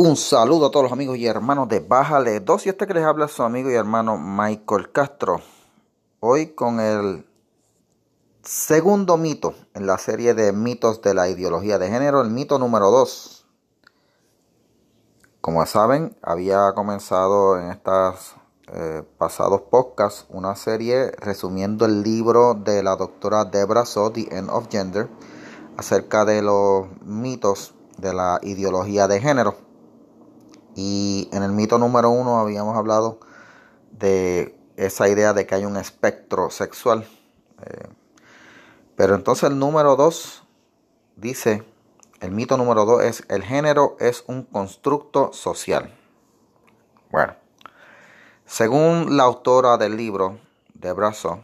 Un saludo a todos los amigos y hermanos de Bájale 2 y este que les habla es su amigo y hermano Michael Castro. Hoy con el segundo mito en la serie de mitos de la ideología de género, el mito número 2. Como saben, había comenzado en estos eh, pasados podcasts una serie resumiendo el libro de la doctora Debra So, The End of Gender, acerca de los mitos de la ideología de género. Y en el mito número uno habíamos hablado de esa idea de que hay un espectro sexual. Eh, pero entonces el número dos dice, el mito número dos es, el género es un constructo social. Bueno, según la autora del libro, de Brazo,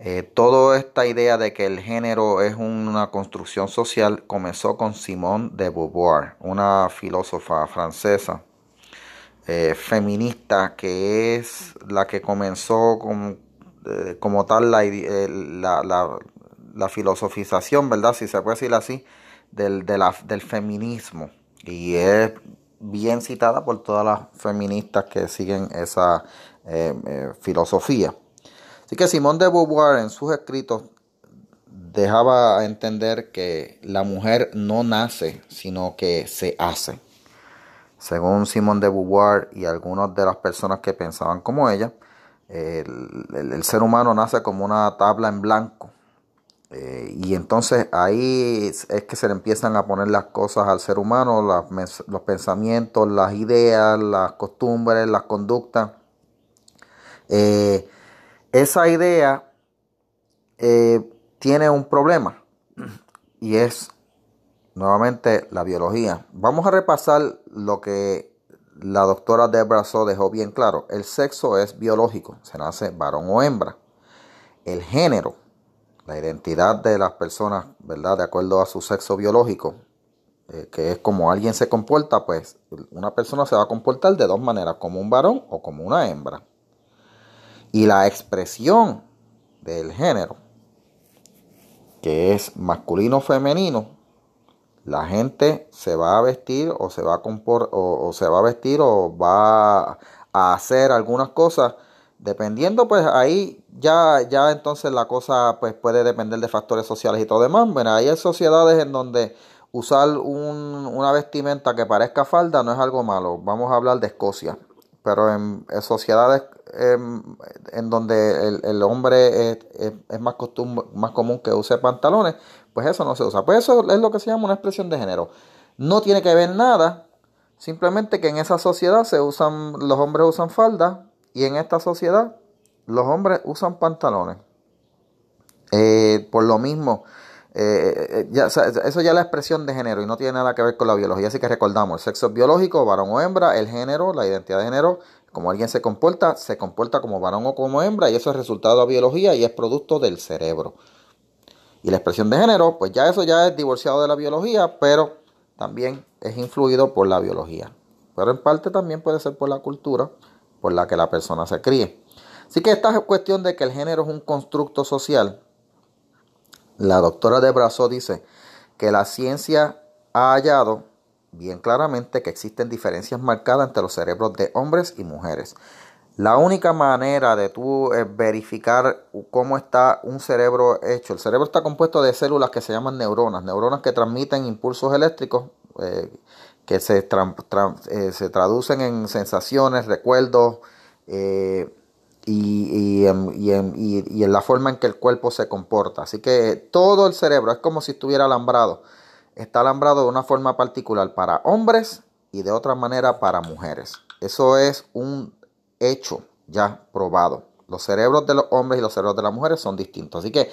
eh, toda esta idea de que el género es una construcción social comenzó con Simone de Beauvoir, una filósofa francesa eh, feminista que es la que comenzó eh, como tal la, la, filosofización, ¿verdad? Si se puede decir así, del feminismo. Y es bien citada por todas las feministas que siguen esa filosofía. Así que Simón de Beauvoir en sus escritos dejaba entender que la mujer no nace, sino que se hace. Según Simón de Beauvoir y algunas de las personas que pensaban como ella, el, ser humano nace como una tabla en blanco. Eh, y entonces ahí es que se le empiezan a poner las cosas al ser humano, los pensamientos, las ideas, las costumbres, las conductas. Eh, esa idea eh, tiene un problema y es nuevamente la biología. Vamos a repasar lo que la doctora Debra So dejó bien claro. El sexo es biológico, se nace varón o hembra. El género, la identidad de las personas, ¿verdad? De acuerdo a su sexo biológico, eh, que es como alguien se comporta, pues una persona se va a comportar de dos maneras, como un varón o como una hembra. Y la expresión del género, que es masculino o femenino, la gente se va a vestir o se va a compor, o, se va a vestir o va a hacer algunas cosas. Dependiendo pues ahí ya ya entonces la cosa pues puede depender de factores sociales y todo demás. Bueno hay sociedades en donde usar una vestimenta que parezca falda no es algo malo. Vamos a hablar de Escocia. Pero en, sociedades em, en donde el, hombre es, más, más común que use pantalones, pues eso no se usa. Pues eso es lo que se llama una expresión de género. No tiene que ver nada, simplemente que en esa sociedad se usan, los hombres usan falda y en esta sociedad los hombres usan pantalones. Eh, por lo mismo, eh, ya, eso ya es la expresión de género y no tiene nada que ver con la biología. Así que recordamos, el sexo biológico, varón o hembra, el género, la identidad de género, como alguien se comporta, se comporta como varón o como hembra y eso es resultado de biología y es producto del cerebro. Y la expresión de género, pues ya eso ya es divorciado de la biología, pero también es influido por la biología. Pero en parte también puede ser por la cultura por la que la persona se críe. Así que esta cuestión de que el género es un constructo social, la doctora de Brazo dice que la ciencia ha hallado bien claramente que existen diferencias marcadas entre los cerebros de hombres y mujeres. La única manera de tú eh, verificar cómo está un cerebro hecho, el cerebro está compuesto de células que se llaman neuronas, neuronas que transmiten impulsos eléctricos eh, que se, eh, se, traducen en sensaciones, recuerdos, y, en, la forma en que el cuerpo se comporta. Así que todo el cerebro es como si estuviera alambrado. Está alambrado de una forma particular para hombres y de otra manera para mujeres. Eso es un hecho ya probado. Los cerebros de los hombres y los cerebros de las mujeres son distintos. Así que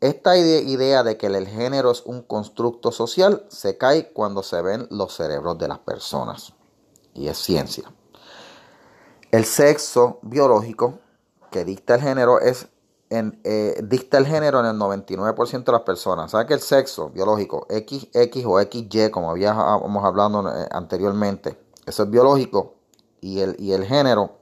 esta idea de que el género es un constructo social se cae cuando se ven los cerebros de las personas. Y es ciencia. El sexo biológico que dicta el género es en, eh, dicta el género en el 99% de las personas. ¿Sabe que el sexo biológico XX o XY, como habíamos hablado eh, anteriormente, eso es biológico y el, y el género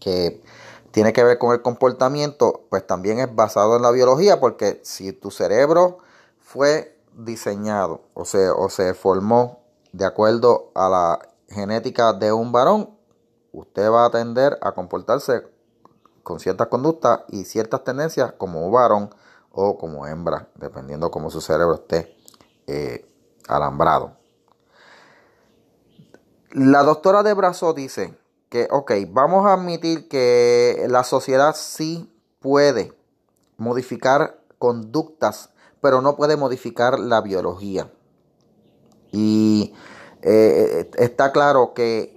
que tiene que ver con el comportamiento, pues también es basado en la biología, porque si tu cerebro fue diseñado o se, o se formó de acuerdo a la genética de un varón, usted va a tender a comportarse con ciertas conductas y ciertas tendencias como varón o como hembra, dependiendo cómo su cerebro esté eh, alambrado. La doctora de Brazo dice que, ok, vamos a admitir que la sociedad sí puede modificar conductas, pero no puede modificar la biología. Y eh, está claro que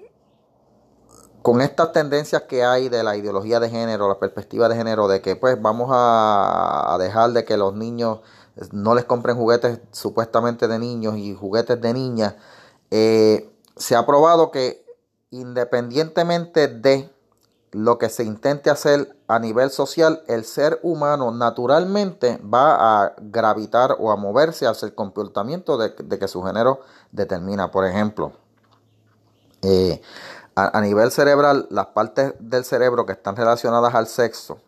con estas tendencias que hay de la ideología de género, la perspectiva de género, de que pues vamos a, dejar de que los niños no les compren juguetes supuestamente de niños y juguetes de niñas, eh, se ha probado que independientemente de lo que se intente hacer a nivel social, el ser humano naturalmente va a gravitar o a moverse hacia el comportamiento de, que su género determina. Por ejemplo, eh, a, nivel cerebral, las partes del cerebro que están relacionadas al sexo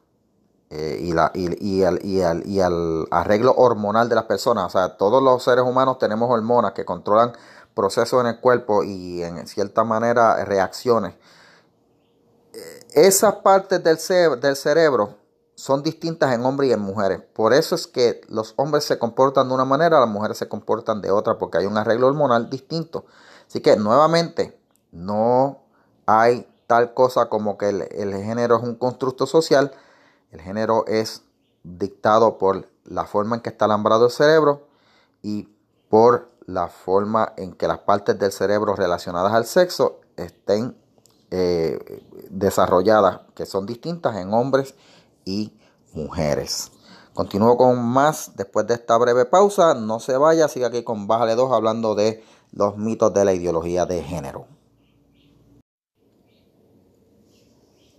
eh, y, la, y, al, y, al, y al arreglo hormonal de las personas, o sea, todos los seres humanos tenemos hormonas que controlan procesos en el cuerpo y en cierta manera reacciones. Eh, esas partes del, del cerebro son distintas en hombres y en mujeres. Por eso es que los hombres se comportan de una manera, las mujeres se comportan de otra, porque hay un arreglo hormonal distinto. Así que nuevamente, no hay tal cosa como que el, género es un constructo social. El género es dictado por la forma en que está alambrado el cerebro y por la forma en que las partes del cerebro relacionadas al sexo estén eh, desarrolladas, que son distintas en hombres y mujeres. Continúo con más después de esta breve pausa. No se vaya, siga aquí con Bájale 2 hablando de los mitos de la ideología de género.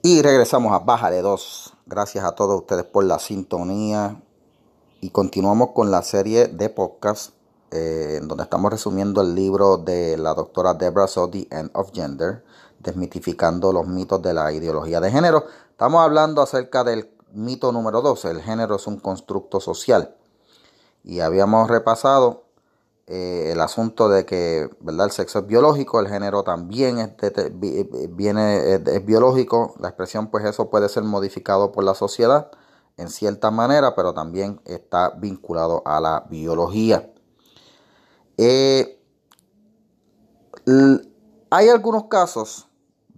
Y regresamos a Bájale 2. Gracias a todos ustedes por la sintonía. Y continuamos con la serie de podcast eh, en donde estamos resumiendo el libro de la doctora Debra Sodi, End of Gender, desmitificando los mitos de la ideología de género. Estamos hablando acerca del mito número 12, el género es un constructo social. Y habíamos repasado eh, el asunto de que ¿verdad? el sexo es biológico, el género también es, viene, es, biológico, la expresión pues eso puede ser modificado por la sociedad en cierta manera, pero también está vinculado a la biología. Eh, hay algunos casos,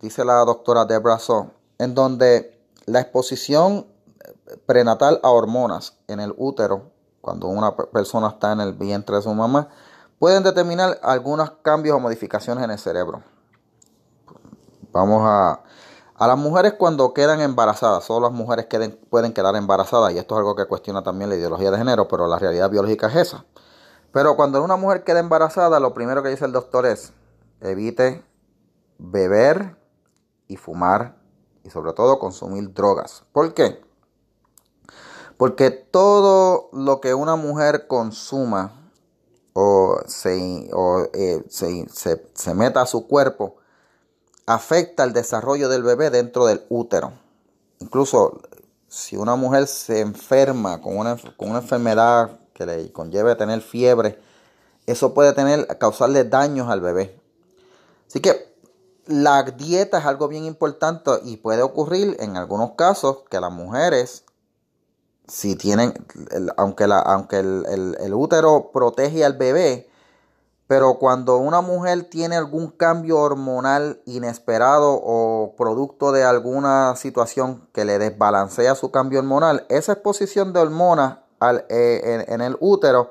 dice la doctora Debra So, en donde la exposición prenatal a hormonas en el útero cuando una persona está en el vientre de su mamá, pueden determinar algunos cambios o modificaciones en el cerebro. Vamos a, a las mujeres cuando quedan embarazadas, solo las mujeres pueden quedar embarazadas, y esto es algo que cuestiona también la ideología de género, pero la realidad biológica es esa. Pero cuando una mujer queda embarazada, lo primero que dice el doctor es, evite beber y fumar y sobre todo consumir drogas. ¿Por qué? Porque todo lo que una mujer consuma o, se, eh, se, meta a su cuerpo afecta el desarrollo del bebé dentro del útero. Incluso si una mujer se enferma con una, con una enfermedad que le conlleve tener fiebre, eso puede tener, causarle daños al bebé. Así que la dieta es algo bien importante y puede ocurrir en algunos casos que las mujeres si tienen, aunque, la, aunque el, útero protege al bebé, pero cuando una mujer tiene algún cambio hormonal inesperado o producto de alguna situación que le desbalancea su cambio hormonal, esa exposición de hormonas eh, en, el útero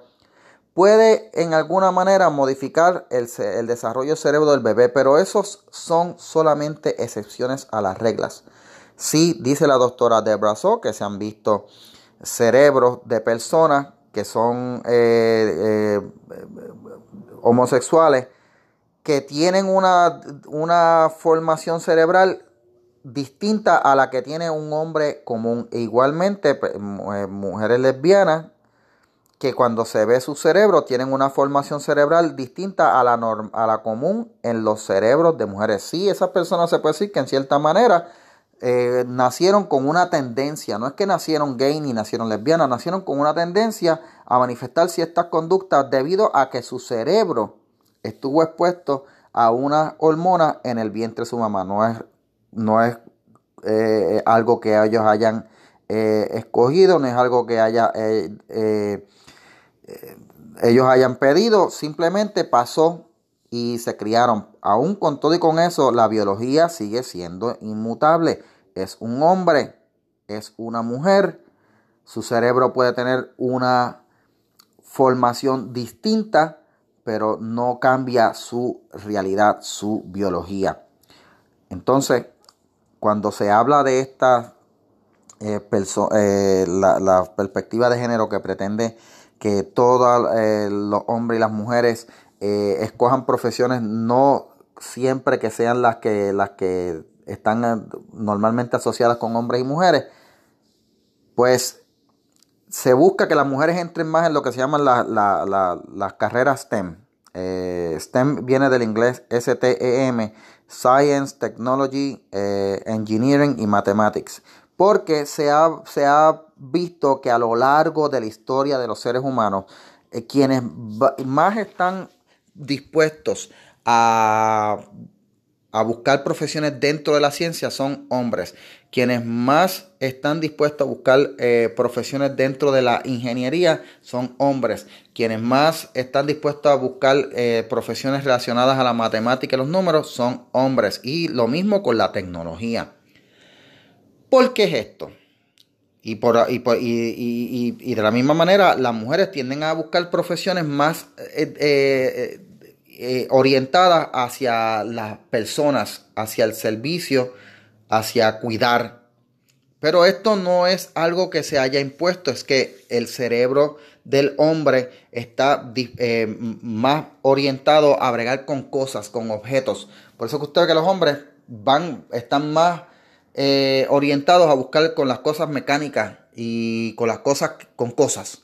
puede en alguna manera modificar el, el desarrollo cerebro del bebé, pero esos son solamente excepciones a las reglas. Sí, dice la doctora Debra So, que se han visto cerebros de personas que son eh, eh, homosexuales que tienen una, una, formación cerebral distinta a la que tiene un hombre común. E igualmente, eh, mujeres lesbianas que cuando se ve su cerebro tienen una formación cerebral distinta a la, a la común en los cerebros de mujeres. Sí, esas personas se puede decir que en cierta manera eh, nacieron con una tendencia, no es que nacieron gay ni nacieron lesbianas, nacieron con una tendencia a manifestar ciertas conductas debido a que su cerebro estuvo expuesto a una hormona en el vientre de su mamá. No es, no es eh, algo que ellos hayan eh, escogido, no es algo que haya, eh, ellos hayan pedido, simplemente pasó y se criaron. Aún con todo y con eso, la biología sigue siendo inmutable. Es un hombre, es una mujer, su cerebro puede tener una formación distinta, pero no cambia su realidad, su biología. Entonces, cuando se habla de esta eh, eh, la, perspectiva de género que pretende que todos eh, los hombres y las mujeres escojan profesiones no siempre que sean las que las que están normalmente asociadas con hombres y mujeres, pues se busca que las mujeres entren más en lo que se llaman las carreras STEM. Eh, STEM viene del inglés STEM, Science, Technology, eh, Engineering y Mathematics. Porque se ha, se ha, visto que a lo largo de la historia de los seres humanos, eh, quienes más están dispuestos a a buscar profesiones dentro de la ciencia son hombres. Quienes más están dispuestos a buscar eh, profesiones dentro de la ingeniería son hombres. Quienes más están dispuestos a buscar eh, profesiones relacionadas a la matemática y los números son hombres. Y lo mismo con la tecnología. ¿Por qué es esto? Y, por, y, de la misma manera, las mujeres tienden a buscar profesiones más eh, eh, orientada hacia las personas, hacia el servicio, hacia cuidar. Pero esto no es algo que se haya impuesto, es que el cerebro del hombre está eh, más orientado a bregar con cosas, con objetos. Por eso que ustedes que los hombres van, están más eh, orientados a buscar con las cosas mecánicas y con las cosas, con cosas.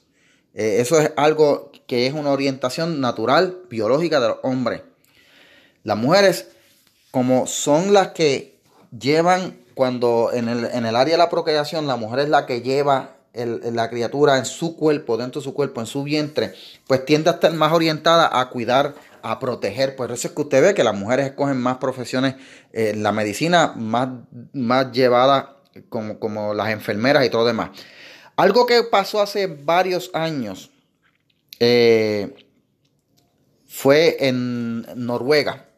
Eh, eso es algo que es una orientación natural, biológica del hombre. Las mujeres, como son las que llevan, cuando en el, área de la procreación, la mujer es la que lleva la criatura en su cuerpo, dentro de su cuerpo, en su vientre, pues tiende a estar más orientada a cuidar, a proteger. Por eso es que usted ve que las mujeres escogen más profesiones, eh, la medicina más, más llevada como, como las enfermeras y todo lo demás. Algo que pasó hace varios años eh, fue en Noruega,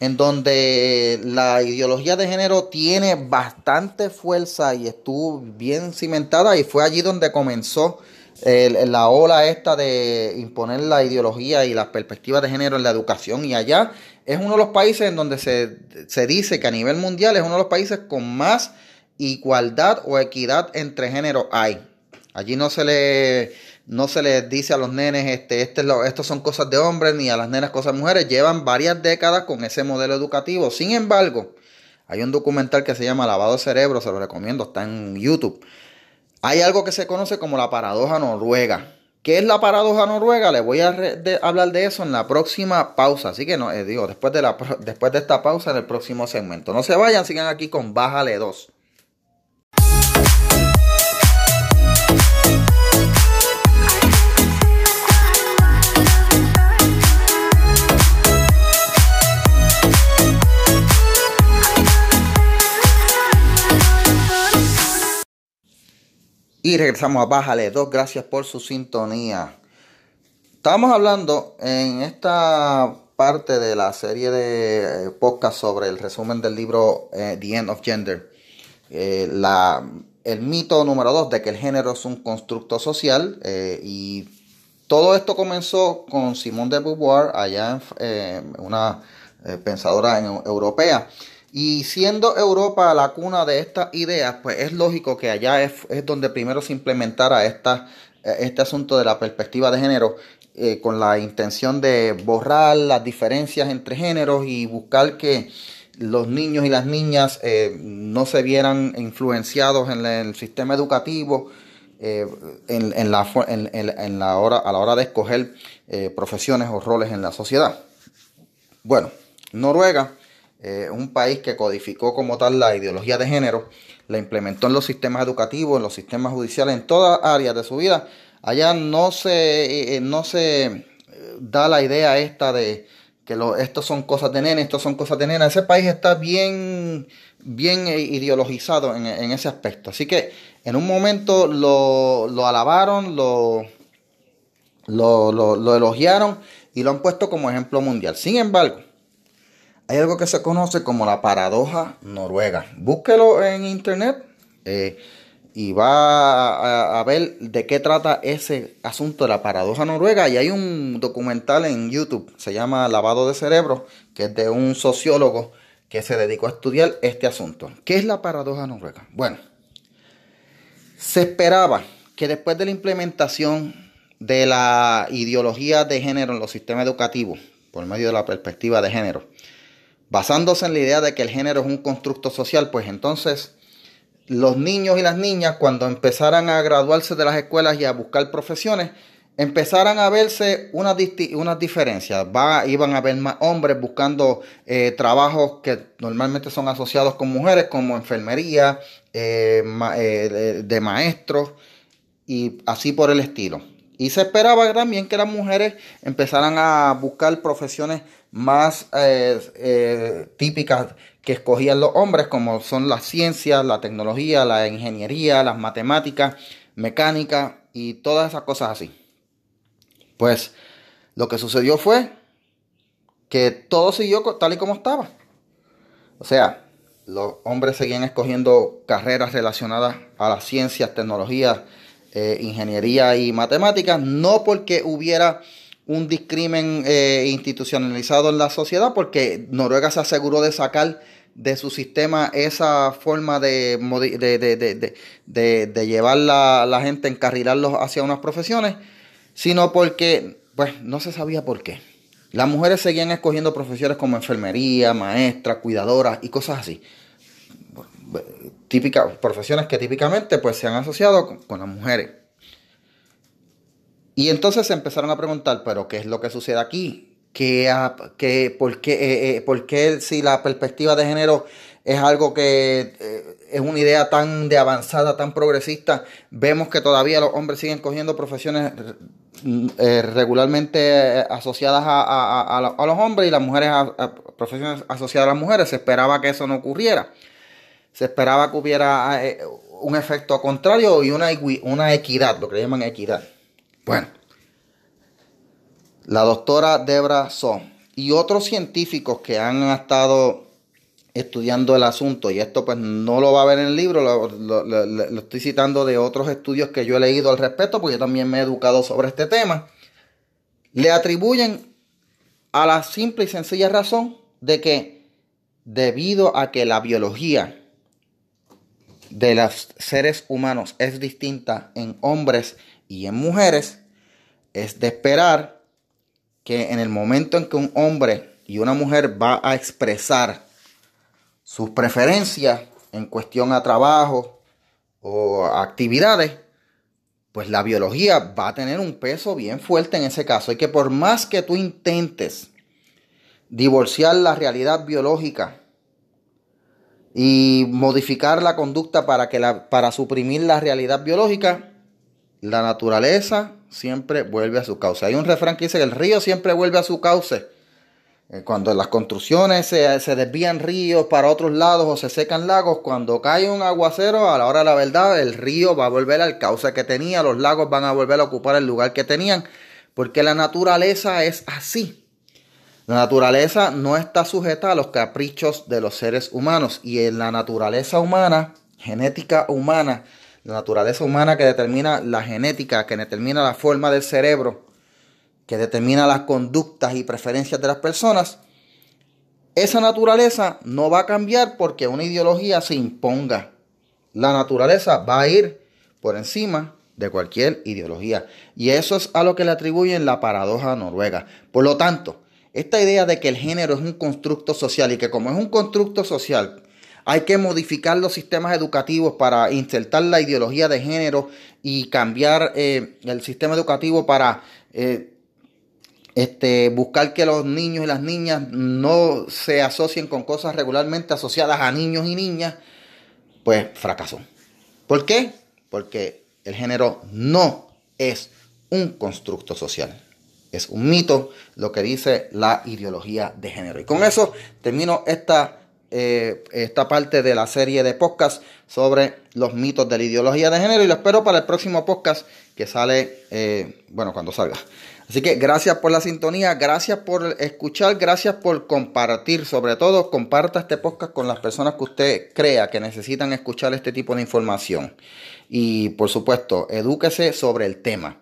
en donde la ideología de género tiene bastante fuerza y estuvo bien cimentada y fue allí donde comenzó la ola esta de imponer la ideología y las perspectivas de género en la educación y allá es uno de los países en donde se, se dice que a nivel mundial es uno de los países con más igualdad o equidad entre géneros hay. Allí no se le no se les dice a los nenes, este, este lo, esto son cosas de hombres, ni a las nenas cosas de mujeres. Llevan varias décadas con ese modelo educativo. Sin embargo, hay un documental que se llama Lavado Cerebro, se lo recomiendo, está en YouTube. Hay algo que se conoce como la paradoja noruega. ¿Qué es la paradoja noruega? Les voy a hablar de eso en la próxima pausa. Así que no, eh, digo, después de, la, después de esta pausa en el próximo segmento. No se vayan, sigan aquí con Bájale 2. Y regresamos a Bájale dos Gracias por su sintonía. Estamos hablando en esta parte de la serie de eh, podcast sobre el resumen del libro eh, The End of Gender. Eh, la, el mito número dos de que el género es un constructo social y todo esto comenzó con Simone de Beauvoir, allá en una pensadora europea. Y siendo Europa la cuna de estas ideas, pues es lógico que allá es, donde primero se implementara esta, eh, este asunto de la perspectiva de género eh, con la intención de borrar las diferencias entre géneros y buscar que los niños y las niñas eh, no se vieran influenciados en el sistema educativo en, la, en, la hora, a la hora de escoger profesiones o roles en la sociedad. Bueno, Noruega eh, un país que codificó como tal la ideología de género, la implementó en los sistemas educativos, en los sistemas judiciales, en todas áreas de su vida. Allá no se, eh, no se, da la idea esta de que lo, estos son cosas de nena, estos son cosas de nena. Ese país está bien, bien ideologizado en, ese aspecto. Así que en un momento lo, alabaron, lo, lo, lo, elogiaron y lo han puesto como ejemplo mundial. Sin embargo, hay algo que se conoce como la paradoja noruega. Búsquelo en internet. Eh, y va a, ver de qué trata ese asunto de la paradoja noruega. Y hay un documental en YouTube, se llama Lavado de Cerebro, que es de un sociólogo que se dedicó a estudiar este asunto. ¿Qué es la paradoja noruega? Bueno, se esperaba que después de la implementación de la ideología de género en los sistemas educativos, por medio de la perspectiva de género, basándose en la idea de que el género es un constructo social, pues entonces los niños y las niñas, cuando empezaran a graduarse de las escuelas y a buscar profesiones, empezaran a verse unas, diferencias. Iban a ver más hombres buscando eh, trabajos que normalmente son asociados con mujeres, como enfermería, eh, eh, de maestros y así por el estilo. Y se esperaba también que las mujeres empezaran a buscar profesiones más típicas que escogían los hombres, como son las ciencias, la tecnología, la ingeniería, las matemáticas, mecánica y todas esas cosas así. Pues lo que sucedió fue que todo siguió tal y como estaba. O sea, los hombres seguían escogiendo carreras relacionadas a las ciencias, tecnologías, eh, ingeniería y matemáticas, no porque hubiera un discrimen eh, institucionalizado en la sociedad, porque Noruega se aseguró de sacar de su sistema esa forma de, llevar la, la, gente, encarrilarlos hacia unas profesiones, sino porque, pues, no se sabía por qué. Las mujeres seguían escogiendo profesiones como enfermería, maestra, cuidadoras y cosas así. Típicas, profesiones que típicamente pues, se han asociado con, las mujeres. Y entonces se empezaron a preguntar, pero ¿qué es lo que sucede aquí? que, que, por, qué, eh, eh, qué si la perspectiva de género es algo que eh, es una idea tan de avanzada, tan progresista, vemos que todavía los hombres siguen cogiendo profesiones regularmente asociadas a, los hombres y las mujeres a, profesiones asociadas a las mujeres. Se esperaba que eso no ocurriera. Se esperaba que hubiera un efecto contrario y una, equidad, lo que llaman equidad. Bueno, la doctora Debra So y otros científicos que han estado estudiando el asunto, y esto pues no lo va a ver en el libro, lo, estoy citando de otros estudios que yo he leído al respecto, porque yo también me he educado sobre este tema, le atribuyen a la simple y sencilla razón de que debido a que la biología de los seres humanos es distinta en hombres y en mujeres, es de esperar que en el momento en que un hombre y una mujer va a expresar sus preferencias en cuestión a trabajo o actividades, pues la biología va a tener un peso bien fuerte en ese caso. Y que por más que tú intentes divorciar la realidad biológica y modificar la conducta para, que la, para suprimir la realidad biológica, la naturaleza siempre vuelve a su cauce. Hay un refrán que dice que el río siempre vuelve a su cauce. Eh, cuando las construcciones se, se, desvían ríos para otros lados o se secan lagos, cuando cae un aguacero, a la hora de la verdad, el río va a volver al cauce que tenía, los lagos van a volver a ocupar el lugar que tenían, porque la naturaleza es así. La naturaleza no está sujeta a los caprichos de los seres humanos y en la naturaleza humana, genética humana, la naturaleza humana que determina la genética, que determina la forma del cerebro, que determina las conductas y preferencias de las personas, esa naturaleza no va a cambiar porque una ideología se imponga. La naturaleza va a ir por encima de cualquier ideología. Y eso es a lo que le atribuyen la paradoja noruega. Por lo tanto, esta idea de que el género es un constructo social y que como es un constructo social, hay que modificar los sistemas educativos para insertar la ideología de género y cambiar eh, el sistema educativo para eh, este, buscar que los niños y las niñas no se asocien con cosas regularmente asociadas a niños y niñas, pues fracasó. ¿Por qué? Porque el género no es un constructo social. Es un mito lo que dice la ideología de género. Y con eso termino esta, eh, esta parte de la serie de podcast sobre los mitos de la ideología de género y lo espero para el próximo podcast que sale, eh, bueno, cuando salga. Así que gracias por la sintonía, gracias por escuchar, gracias por compartir. Sobre todo, comparta este podcast con las personas que usted crea que necesitan escuchar este tipo de información. Y por supuesto, edúquese sobre el tema.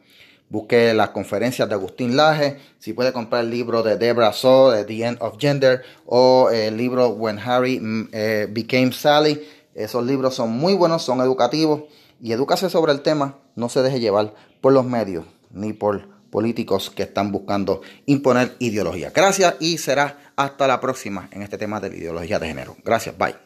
Busque las conferencias de Agustín Laje. Si puede comprar el libro de Debra So, The End of Gender, o el libro When Harry mm, eh, Became Sally. Esos libros son muy buenos, son educativos. Y edúcase sobre el tema. No se deje llevar por los medios ni por políticos que están buscando imponer ideología. Gracias y será hasta la próxima en este tema de la ideología de género. Gracias, bye.